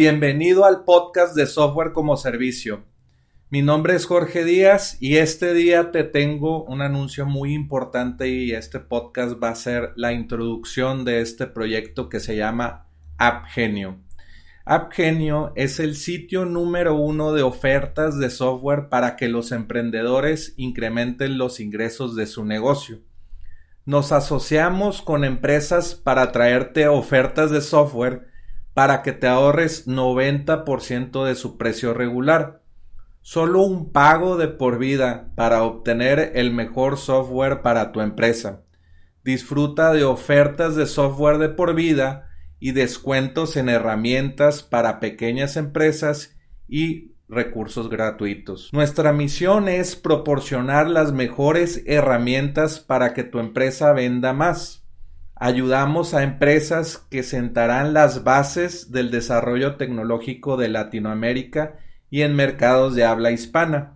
Bienvenido al podcast de Software como Servicio. Mi nombre es Jorge Díaz y este día te tengo un anuncio muy importante y este podcast va a ser la introducción de este proyecto que se llama AppGenio. AppGenio es el sitio número uno de ofertas de software para que los emprendedores incrementen los ingresos de su negocio. Nos asociamos con empresas para traerte ofertas de software para que te ahorres 90% de su precio regular. Solo un pago de por vida para obtener el mejor software para tu empresa. Disfruta de ofertas de software de por vida y descuentos en herramientas para pequeñas empresas y recursos gratuitos. Nuestra misión es proporcionar las mejores herramientas para que tu empresa venda más. Ayudamos a empresas que sentarán las bases del desarrollo tecnológico de Latinoamérica y en mercados de habla hispana.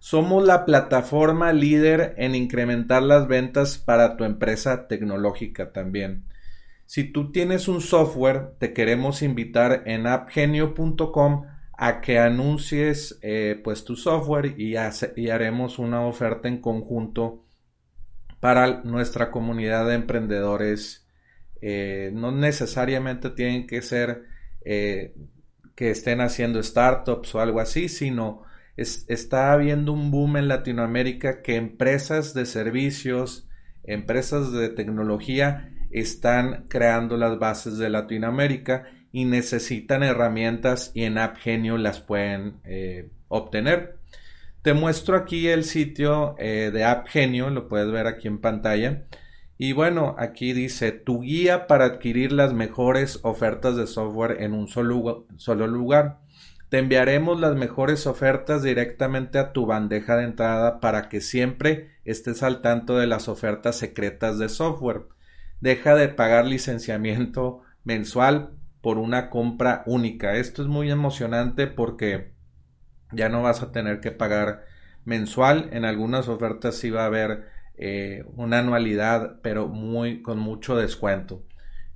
Somos la plataforma líder en incrementar las ventas para tu empresa tecnológica también. Si tú tienes un software, te queremos invitar en appgenio.com a que anuncies eh, pues tu software y, y haremos una oferta en conjunto para nuestra comunidad de emprendedores. Eh, no necesariamente tienen que ser eh, que estén haciendo startups o algo así, sino está habiendo un boom en Latinoamérica que empresas de servicios, empresas de tecnología están creando las bases de Latinoamérica y necesitan herramientas y en AppGenio las pueden eh, obtener. Te muestro aquí el sitio eh, de App Genio, lo puedes ver aquí en pantalla. Y bueno, aquí dice tu guía para adquirir las mejores ofertas de software en un solo, solo lugar. Te enviaremos las mejores ofertas directamente a tu bandeja de entrada para que siempre estés al tanto de las ofertas secretas de software. Deja de pagar licenciamiento mensual por una compra única. Esto es muy emocionante porque ya no vas a tener que pagar mensual. En algunas ofertas sí va a haber eh, una anualidad, pero muy con mucho descuento.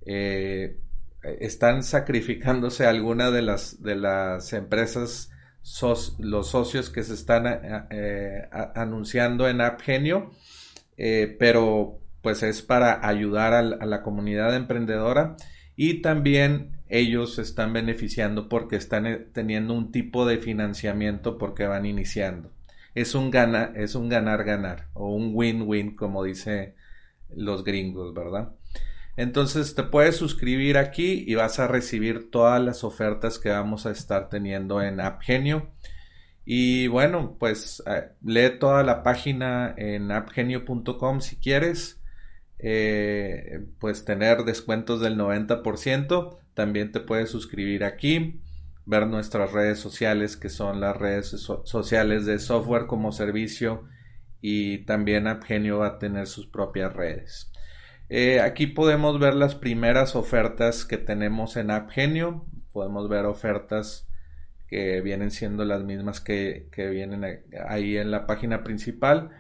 Eh, están sacrificándose algunas de las, de las empresas, los socios que se están eh, anunciando en AppGenio, pero pues es para ayudar a la comunidad emprendedora y también ellos están beneficiando porque están eh, teniendo un tipo de financiamiento porque van iniciando. Es un gana, es un ganar ganar o un win-win como dice los gringos, ¿verdad? Entonces te puedes suscribir aquí y vas a recibir todas las ofertas que vamos a estar teniendo en AppGenio. Y bueno, pues eh, lee toda la página en appgenio.com si quieres. Eh, pues tener descuentos del 90%. También te puedes suscribir aquí, ver nuestras redes sociales que son las redes sociales de software como servicio y también AppGenio va a tener sus propias redes. Eh, aquí podemos ver las primeras ofertas que tenemos en AppGenio. Podemos ver ofertas que vienen siendo las mismas que, que vienen ahí en la página principal.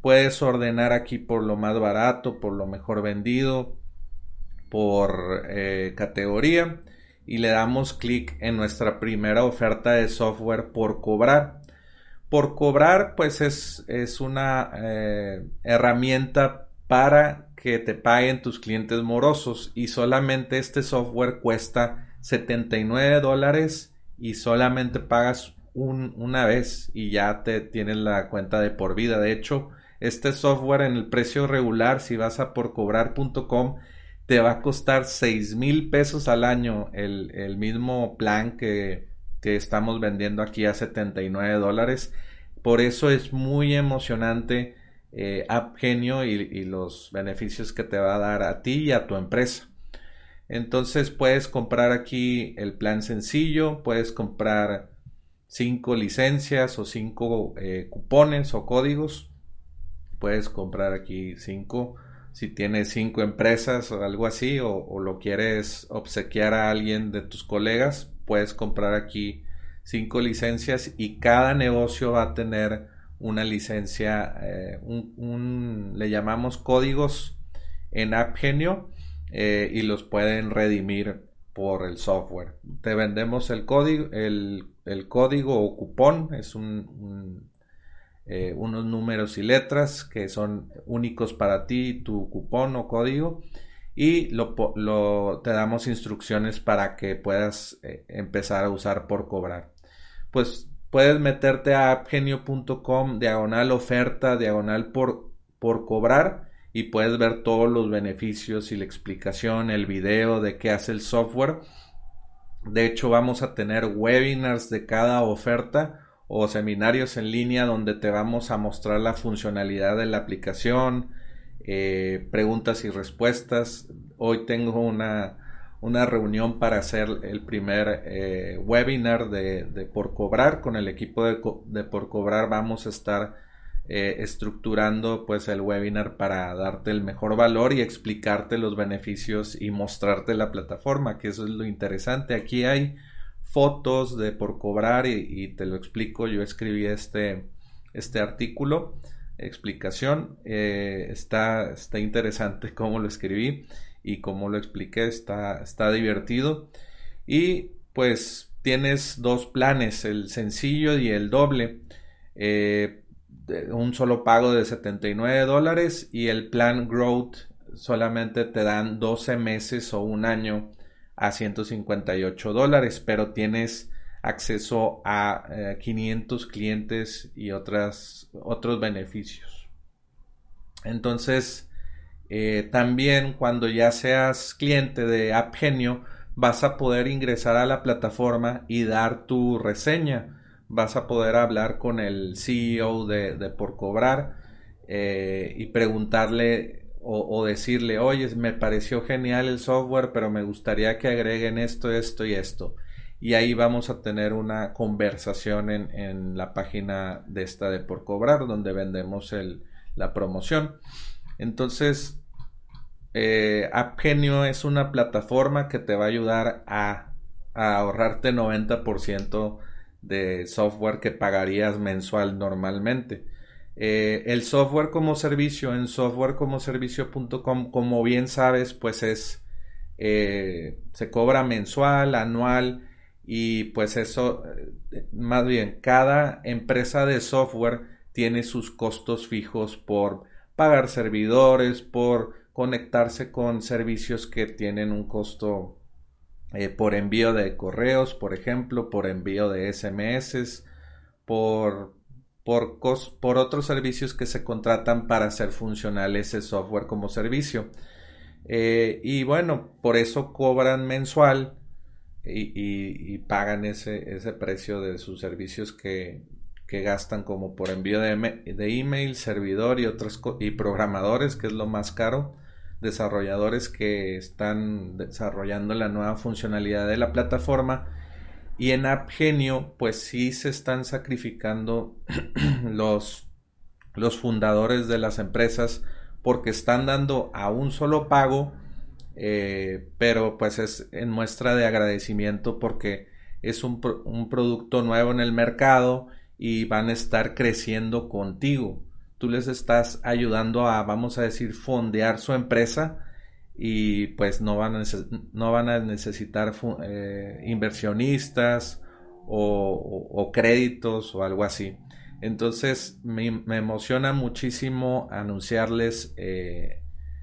Puedes ordenar aquí por lo más barato, por lo mejor vendido, por eh, categoría y le damos clic en nuestra primera oferta de software por cobrar. Por cobrar, pues es, es una eh, herramienta para que te paguen tus clientes morosos y solamente este software cuesta 79 dólares y solamente pagas una vez y ya te tienes la cuenta de por vida. De hecho, este software en el precio regular, si vas a porcobrar.com, te va a costar 6 mil pesos al año el, mismo plan que, estamos vendiendo aquí a 79 dólares. Por eso es muy emocionante eh, AppGenio y, y, los beneficios que te va a dar a ti y a tu empresa. Entonces puedes comprar aquí el plan sencillo, puedes comprar 5 licencias o 5 eh, cupones o códigos. Puedes comprar aquí 5 si tienes 5 empresas o algo así o, lo quieres obsequiar a alguien de tus colegas, puedes comprar aquí 5 licencias y cada negocio va a tener una licencia, eh, un, le llamamos códigos en AppGenio eh, y los pueden redimir por el software. Te vendemos el código, el, código o cupón, es un, eh, unos números y letras que son únicos para ti, tu cupón o código, y te damos instrucciones para que puedas eh, empezar a usar por cobrar. Pues puedes meterte a appgenio.com, diagonal oferta, diagonal por, por cobrar y puedes ver todos los beneficios y la explicación, el video de qué hace el software. De hecho, vamos a tener webinars de cada oferta o seminarios en línea donde te vamos a mostrar la funcionalidad de la aplicación, eh, preguntas y respuestas. Hoy tengo una, reunión para hacer el primer eh, webinar de, por cobrar. Con el equipo de, de por cobrar vamos a estar eh, estructurando pues el webinar para darte el mejor valor y explicarte los beneficios y mostrarte la plataforma, que eso es lo interesante. Aquí hay fotos de por cobrar y, te lo explico. Yo escribí este, este artículo, explicación. Eh, está, está interesante cómo lo escribí y cómo lo expliqué. Está, está divertido. Y pues tienes dos planes, el sencillo y el doble. Eh, un solo pago de 79 dólares y el plan Growth solamente te dan 12 meses o un año a 158 dólares, pero tienes acceso a 500 eh, clientes y otras, otros beneficios. Entonces, eh, también cuando ya seas cliente de AppGenio, vas a poder ingresar a la plataforma y dar tu reseña vas a poder hablar con el CEO de, Por Cobrar eh, y preguntarle o, decirle, oye, me pareció genial el software, pero me gustaría que agreguen esto, esto y esto. Y ahí vamos a tener una conversación en, la página de esta de Por Cobrar, donde vendemos la promoción. Entonces, eh, AppGenio es una plataforma que te va a ayudar a, a ahorrarte 90% de software que pagarías mensual normalmente. Eh, el software como servicio en softwarecomoservicio.com, como bien sabes, pues es eh, se cobra mensual, anual y pues eso, eh, más bien, cada empresa de software tiene sus costos fijos por pagar servidores, por conectarse con servicios que tienen un costo por envío de correos, por ejemplo, por envío de SMS, por, por, otros servicios que se contratan para hacer funcional ese software como servicio. Eh, y bueno, por eso cobran mensual y, pagan ese, ese, precio de sus servicios que, que gastan como por envío de, de, email, servidor y otros y programadores, que es lo más caro desarrolladores que están desarrollando la nueva funcionalidad de la plataforma y en AppGenio pues sí se están sacrificando los, los fundadores de las empresas porque están dando a un solo pago eh, pero pues es en muestra de agradecimiento porque es un, un producto nuevo en el mercado y van a estar creciendo contigo. Tú les estás ayudando a, vamos a decir, fondear su empresa y pues no van a, no van a necesitar eh, inversionistas o, créditos o algo así. Entonces me, emociona muchísimo anunciarles eh,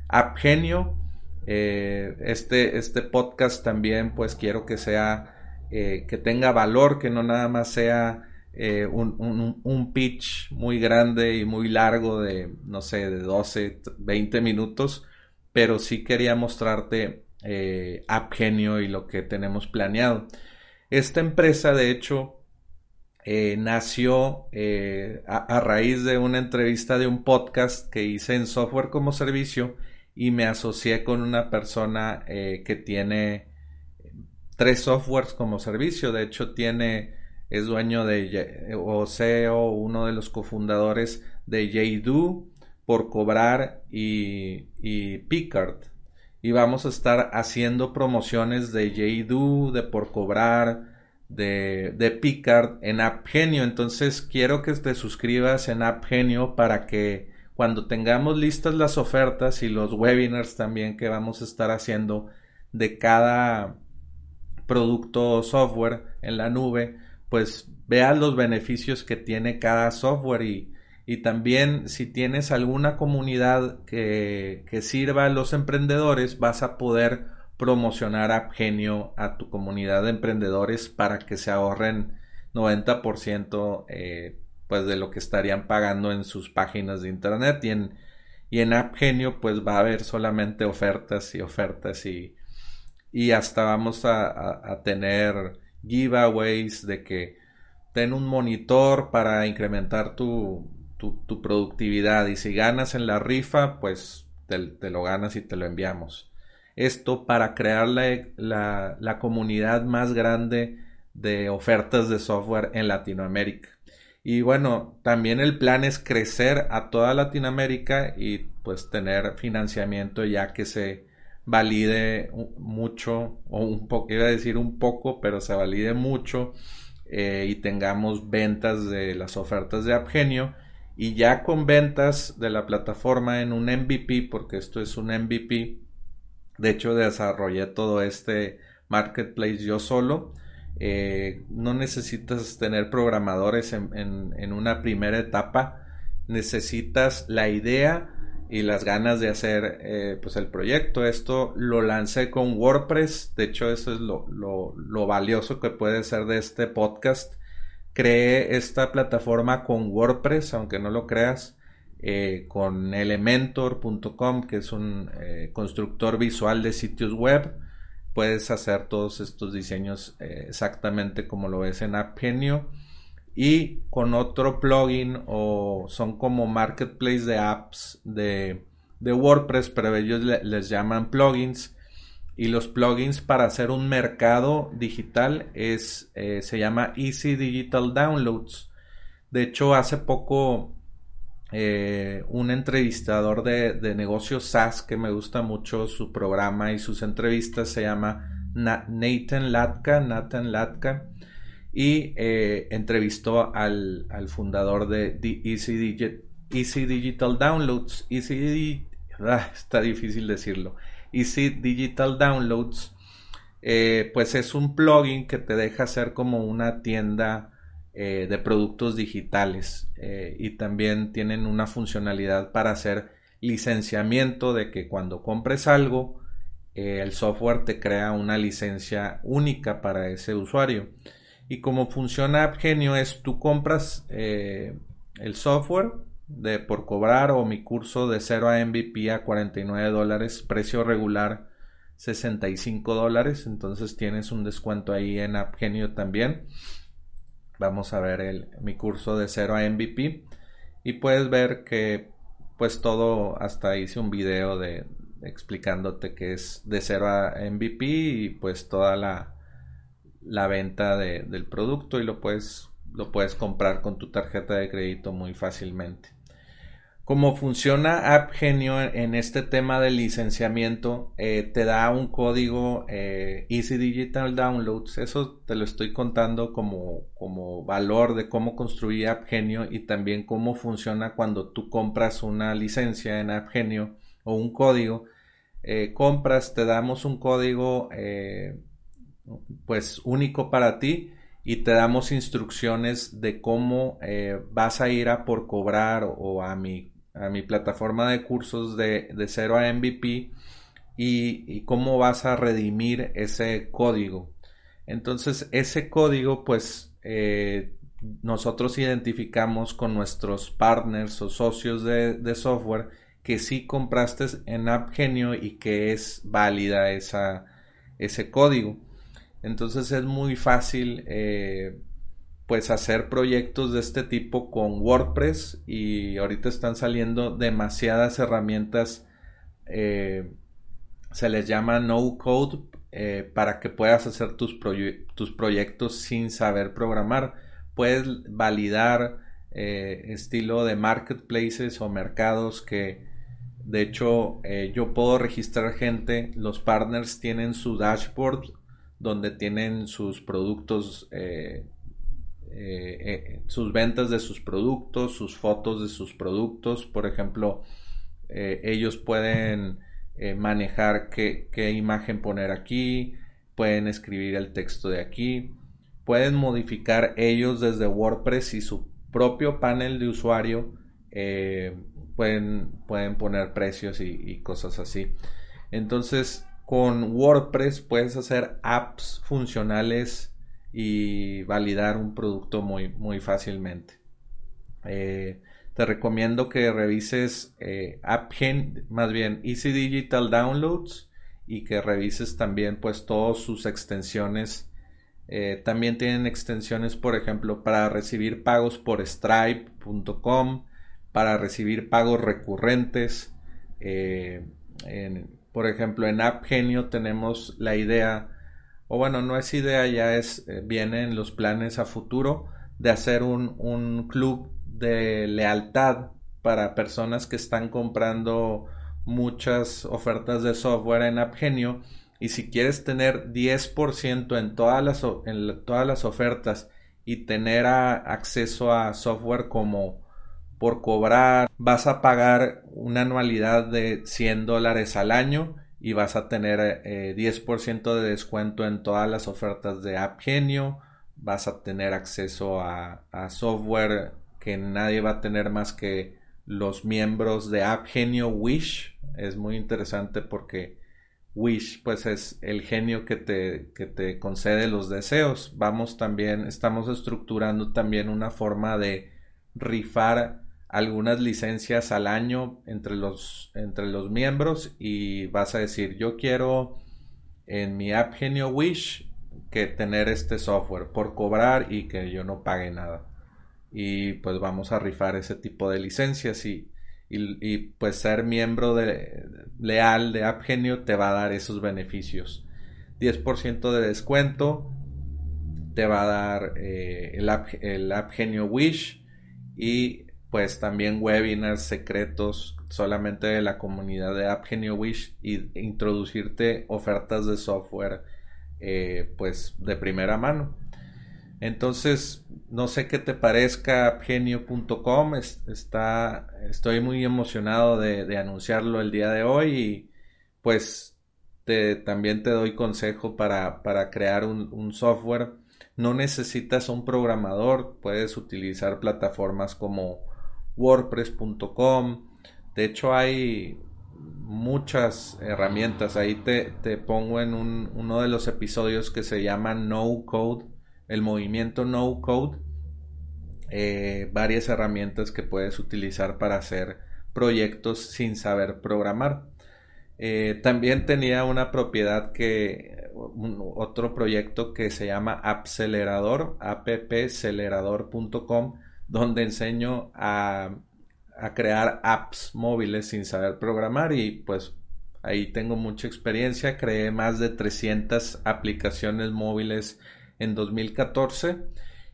AppGenio. Eh, este, este podcast también pues quiero que sea, que tenga valor, que no nada más sea un, un, pitch muy grande y muy largo de, no sé, de 12, 20 minutos, pero sí quería mostrarte eh, AppGenio y lo que tenemos planeado. Esta empresa, de hecho, eh, nació eh, a, raíz de una entrevista de un podcast que hice en software como servicio y me asocié con una persona que tiene tres softwares como servicio. De hecho, tiene, es dueño de, o CEO, uno de los cofundadores de JDO, por cobrar y, y Picard. Y vamos a estar haciendo promociones de JDU, de por cobrar, de, de Picard en AppGenio. Entonces quiero que te suscribas en AppGenio para que cuando tengamos listas las ofertas y los webinars también que vamos a estar haciendo de cada producto software en la nube, pues veas los beneficios que tiene cada software y, y también si tienes alguna comunidad que, sirva a los emprendedores, vas a poder promocionar AppGenio a tu comunidad de emprendedores para que se ahorren 90% eh, pues de lo que estarían pagando en sus páginas de internet. Y en, y en AppGenio pues va a haber solamente ofertas y ofertas y, y hasta vamos a, a tener giveaways de que ten un monitor para incrementar tu, tu, productividad y si ganas en la rifa, pues te, lo ganas y te lo enviamos. Esto para crear la, la, comunidad más grande de ofertas de software en Latinoamérica. Y bueno, también el plan es crecer a toda Latinoamérica y pues tener financiamiento ya que se valide mucho, o un poco, iba a decir un poco, pero se valide mucho eh, y tengamos ventas de las ofertas de AppGenio y ya con ventas de la plataforma en un MVP, porque esto es un MVP, de hecho desarrollé todo este marketplace yo solo. Eh, no necesitas tener programadores en, una primera etapa, necesitas la idea y las ganas de hacer eh, pues el proyecto. Esto lo lancé con WordPress, de hecho eso es lo, lo valioso que puede ser de este podcast creé esta plataforma con WordPress, aunque no lo creas, eh, con elementor.com, que es un eh, constructor visual de sitios web. Puedes hacer todos estos diseños eh, exactamente como lo ves en AppGenio. Y con otro plugin o son como marketplace de apps de, WordPress, pero ellos les llaman plugins y los plugins para hacer un mercado digital es, eh, se llama Easy Digital Downloads. De hecho, hace poco eh, un entrevistador de, negocios SaaS que me gusta mucho su programa y sus entrevistas se llama Nathan Latka, Nathan Latka y eh, entrevistó al, fundador de Easy, Easy, Digital Downloads. Easy, ah, está difícil decirlo. Easy Digital Downloads, eh, pues es un plugin que te deja hacer como una tienda eh, de productos digitales eh, y también tienen una funcionalidad para hacer licenciamiento de que cuando compres algo el software te crea una licencia única para ese usuario. Y como funciona AppGenio es tú compras el software de por cobrar o mi curso de 0 a MVP a 49 dólares, precio regular 65 dólares, entonces tienes un descuento ahí en AppGenio también. Vamos a ver el, mi curso de 0 a MVP y puedes ver que pues todo, hasta hice un video de explicándote que es de 0 a MVP y pues toda la, la venta del producto y lo puedes, lo puedes comprar con tu tarjeta de crédito muy fácilmente. Cómo funciona AppGenio en este tema de licenciamiento, eh, te da un código eh, Easy Digital Downloads. Eso te lo estoy contando como, como valor de cómo construir AppGenio y también cómo funciona cuando tú compras una licencia en AppGenio o un código. eh, compras, te damos un código pues único para ti y te damos instrucciones de cómo vas a ir a por cobrar o a mi, a mi plataforma de cursos de, de cero a MVP y, cómo vas a redimir ese código. Entonces ese código pues eh, nosotros identificamos con nuestros partners o socios de, software que sí compraste en AppGenio y que es válida esa, ese código. Entonces es muy fácil eh, pues hacer proyectos de este tipo con WordPress y ahorita están saliendo demasiadas herramientas eh, se les llama no code eh, para que puedas hacer tus, tus, proyectos sin saber programar. Puedes validar estilo de marketplaces o mercados que de hecho yo puedo registrar gente. Los partners tienen su dashboard donde tienen sus productos, sus ventas de sus productos, sus fotos de sus productos. Por ejemplo, ellos pueden eh, manejar qué, imagen poner aquí, pueden escribir el texto de aquí, pueden modificar ellos desde WordPress y su propio panel de usuario eh, pueden, pueden poner precios y, cosas así. Entonces, con WordPress puedes hacer apps funcionales y validar un producto muy, muy fácilmente. Eh, te recomiendo que revises eh, AppGen, más bien Easy Digital Downloads y que revises también pues todas sus extensiones. Eh, también tienen extensiones, por ejemplo, para recibir pagos por Stripe.com, para recibir pagos recurrentes. Eh, por ejemplo, en AppGenio tenemos la idea, o bueno, no es idea, ya es, viene en los planes a futuro de hacer un, un club de lealtad para personas que están comprando muchas ofertas de software en AppGenio y si quieres tener 10% en todas las, en todas las ofertas y tener acceso a software como por cobrar vas a pagar una anualidad de 100 dólares al año y vas a tener 10% eh, de descuento en todas las ofertas de AppGenio vas a tener acceso a, a software que nadie va a tener más que los miembros de App Genio Wish. Es muy interesante porque Wish pues es el genio que te, que te concede los deseos. Vamos también, estamos estructurando también una forma de rifar algunas licencias al año entre los, entre los miembros y vas a decir yo quiero en mi App Genio Wish que tener este software por cobrar y que yo no pague nada y pues vamos a rifar ese tipo de licencias y, y, pues ser miembro de, leal de AppGenio te va a dar esos beneficios. 10% de descuento te va a dar eh, el, App, el AppGenio Wish y pues también webinars secretos solamente de la comunidad de AppGenio Wish y introducirte ofertas de software eh, pues de primera mano. Entonces, no sé qué te parezca genio.com. Está, estoy muy emocionado de, anunciarlo el día de hoy y pues también te doy consejo para, crear un, software. No necesitas un programador, puedes utilizar plataformas como wordpress.com. De hecho, hay muchas herramientas. Ahí te, te pongo en un, uno de los episodios que se llama No Code el movimiento no code, eh, varias herramientas que puedes utilizar para hacer proyectos sin saber programar. Eh, también tenía una propiedad que otro proyecto que se llama Appcelerador, appcelerador.com, donde enseño a, a, crear apps móviles sin saber programar y pues ahí tengo mucha experiencia. Creé más de 300 aplicaciones móviles en 2014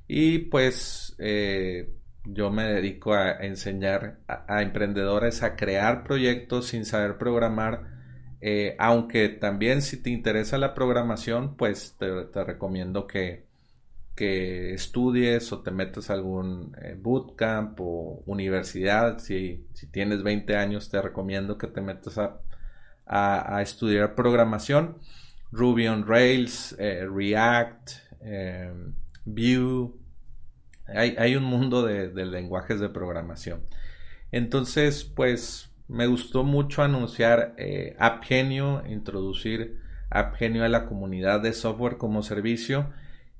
y pues eh, yo me dedico a enseñar a, emprendedores a crear proyectos sin saber programar. Eh, aunque también si te interesa la programación, pues te, recomiendo que, que, estudies o te metas a algún eh, bootcamp o universidad. Si, si, tienes 20 años, te recomiendo que te metas a, a, estudiar programación, Ruby on Rails, eh, React, eh, Vue, hay, un mundo de, de, lenguajes de programación. Entonces, pues me gustó mucho anunciar eh, AppGenio, introducir AppGenio a la comunidad de software como servicio.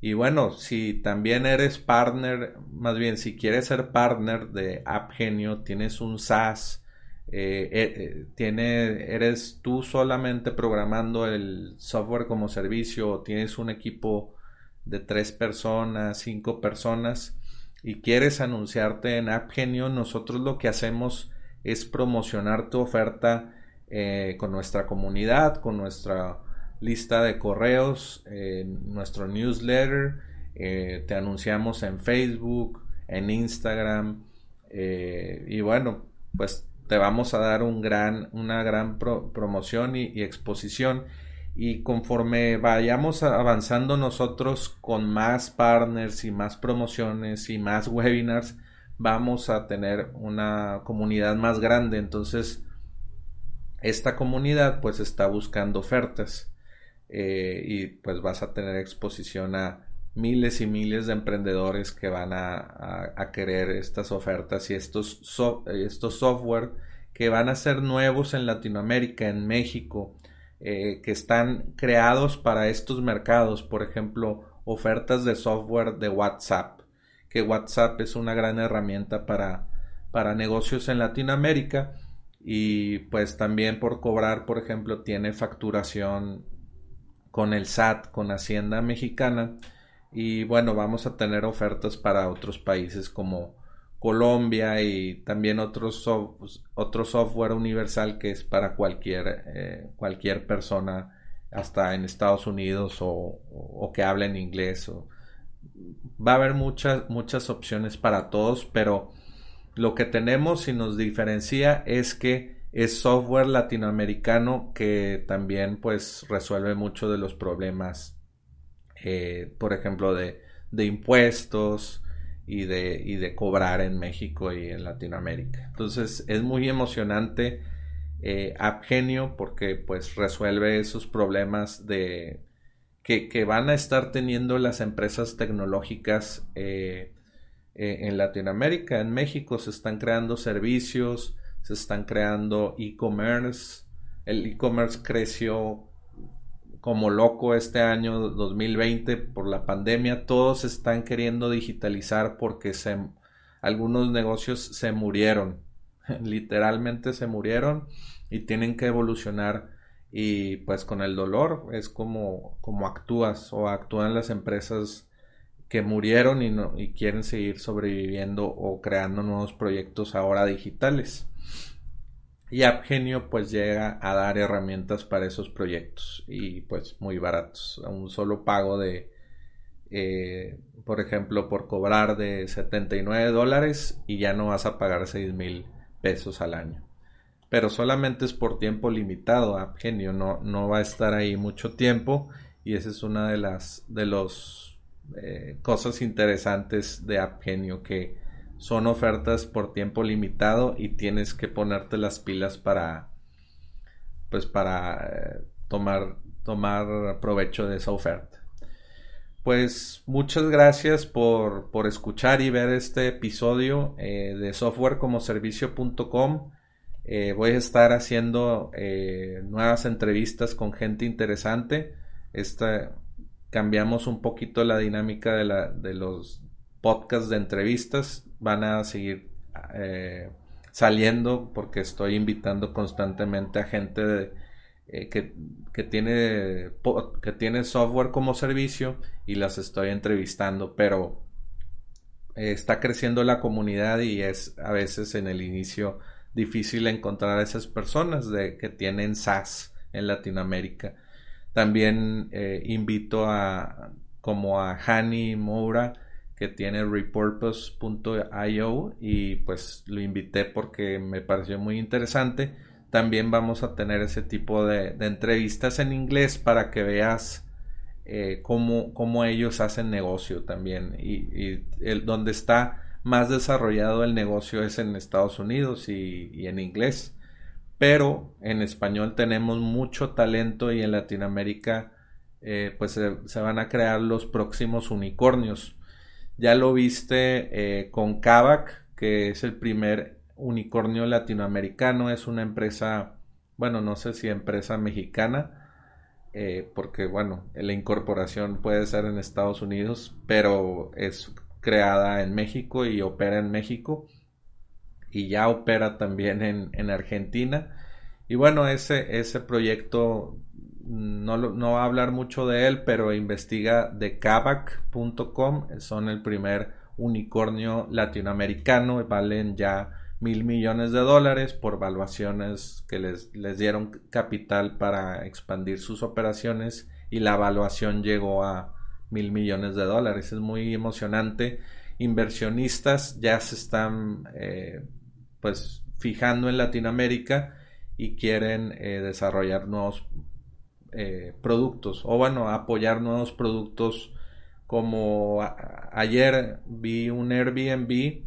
Y bueno, si también eres partner, más bien si quieres ser partner de AppGenio, tienes un SaaS, eh, eh, tiene, eres tú solamente programando el software como servicio o tienes un equipo de tres personas, cinco personas y quieres anunciarte en AppGenio, nosotros lo que hacemos es promocionar tu oferta eh, con nuestra comunidad, con nuestra lista de correos, nuestro newsletter, eh, te anunciamos en Facebook, en Instagram eh, y bueno, pues te vamos a dar un gran, una gran promoción y, exposición y conforme vayamos avanzando nosotros con más partners y más promociones y más webinars, vamos a tener una comunidad más grande. Entonces, esta comunidad pues está buscando ofertas eh, y pues vas a tener exposición a miles y miles de emprendedores que van a, querer estas ofertas y estos, estos software que van a ser nuevos en Latinoamérica, en México, eh, que están creados para estos mercados, por ejemplo, ofertas de software de WhatsApp que WhatsApp es una gran herramienta para, para negocios en Latinoamérica y pues también por cobrar, por ejemplo, tiene facturación con el SAT, con Hacienda Mexicana. Y bueno, vamos a tener ofertas para otros países como Colombia y también otros otro software universal que es para cualquier, eh, cualquier persona hasta en Estados Unidos o, o que hable en inglés o, va a haber muchas, muchas opciones para todos, pero lo que tenemos y nos diferencia es que es software latinoamericano que también pues resuelve mucho de los problemas, eh, por ejemplo, de, impuestos y de, y de, cobrar en México y en Latinoamérica. Entonces es muy emocionante eh, porque pues resuelve esos problemas de que, van a estar teniendo las empresas tecnológicas eh, eh, en Latinoamérica. En México se están creando servicios, se están creando e-commerce. El e-commerce creció como loco este año 2020 por la pandemia. Todos están queriendo digitalizar porque se, algunos negocios se murieron. Literalmente se murieron y tienen que evolucionar y pues con el dolor es como, como actúas o actúan las empresas que murieron y, no, y quieren seguir sobreviviendo o creando nuevos proyectos ahora digitales. Y AppGenio pues llega a dar herramientas para esos proyectos y pues muy baratos, un solo pago de, eh, por ejemplo, por cobrar de 79 dólares y ya no vas a pagar 6 mil pesos al año pero solamente es por tiempo limitado. Genio no, no va a estar ahí mucho tiempo y esa es una de las de los eh, cosas interesantes de AppGenio que son ofertas por tiempo limitado y tienes que ponerte las pilas para pues para eh, tomar tomar provecho de esa oferta. Pues muchas gracias por, por escuchar y ver este episodio eh, de softwarecomoservicio.com. Eh, voy a estar haciendo eh, nuevas entrevistas con gente interesante. Esta, cambiamos un poquito la dinámica de, la, de los podcasts de entrevistas. Van a seguir eh, saliendo porque estoy invitando constantemente a gente que, que, tiene, que tiene software como servicio y las estoy entrevistando. Pero está creciendo la comunidad y es a veces en el inicio difícil encontrar a esas personas de, que tienen SaaS en Latinoamérica. También eh, invito a como a Hani Moura que tiene repurpose.io y pues lo invité porque me pareció muy interesante. También vamos a tener ese tipo de, entrevistas en inglés para que veas eh, cómo, ellos hacen negocio también y, donde está más desarrollado el negocio es en Estados Unidos y, en inglés. pero en español tenemos mucho talento y en Latinoamérica eh, pues se, van a crear los próximos unicornios. Ya lo viste eh, con Kavak, que es el primer unicornio latinoamericano, es una empresa, bueno, no sé si empresa mexicana, eh, porque bueno, la incorporación puede ser en Estados Unidos, pero es creada en México y opera en México y ya opera también en, Argentina. Y bueno, ese, ese proyecto no, no, va a hablar mucho de él, pero investiga de Kavak.com, son el primer unicornio latinoamericano, valen ya mil millones de dólares por valuaciones que les, les dieron capital para expandir sus operaciones y la evaluación llegó a mil millones de dólares. Es muy emocionante. Inversionistas ya se están eh, pues fijando en Latinoamérica y quieren eh, desarrollar nuevos eh, productos o bueno apoyar nuevos productos como ayer vi un Airbnb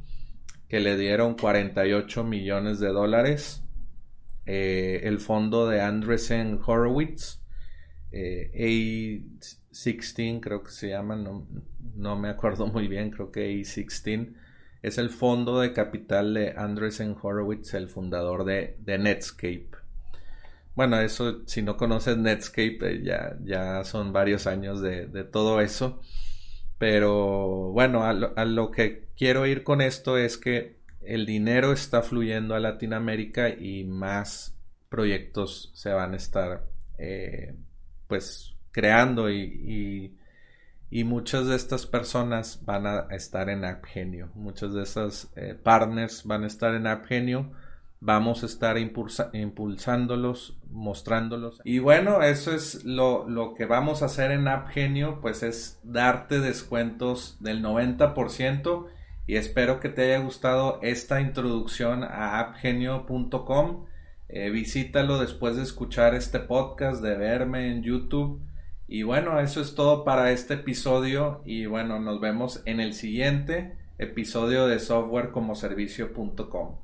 que le dieron 48 millones de dólares eh, el fondo de Andresen Horowitz A16 creo que se llama no, no me acuerdo muy bien creo que A16 es el fondo de capital de Andresen Horowitz, el fundador de, Netscape. Bueno, eso, si no conoces Netscape, eh, ya, ya son varios años de, todo eso. Pero bueno, a lo, que quiero ir con esto es que el dinero está fluyendo a Latinoamérica y más proyectos se van a estar eh, pues creando y y muchas de estas personas van a estar en AppGenio. Muchas de esas eh, partners van a estar en AppGenio. Vamos a estar impulsándolos, mostrándolos. Y bueno, eso es lo, lo, que vamos a hacer en AppGenio, pues es darte descuentos del 90%. Y espero que te haya gustado esta introducción a appgenio.com. Eh, visítalo después de escuchar este podcast, de verme en YouTube y bueno, eso es todo para este episodio y bueno, nos vemos en el siguiente episodio de softwarecomoservicio.com.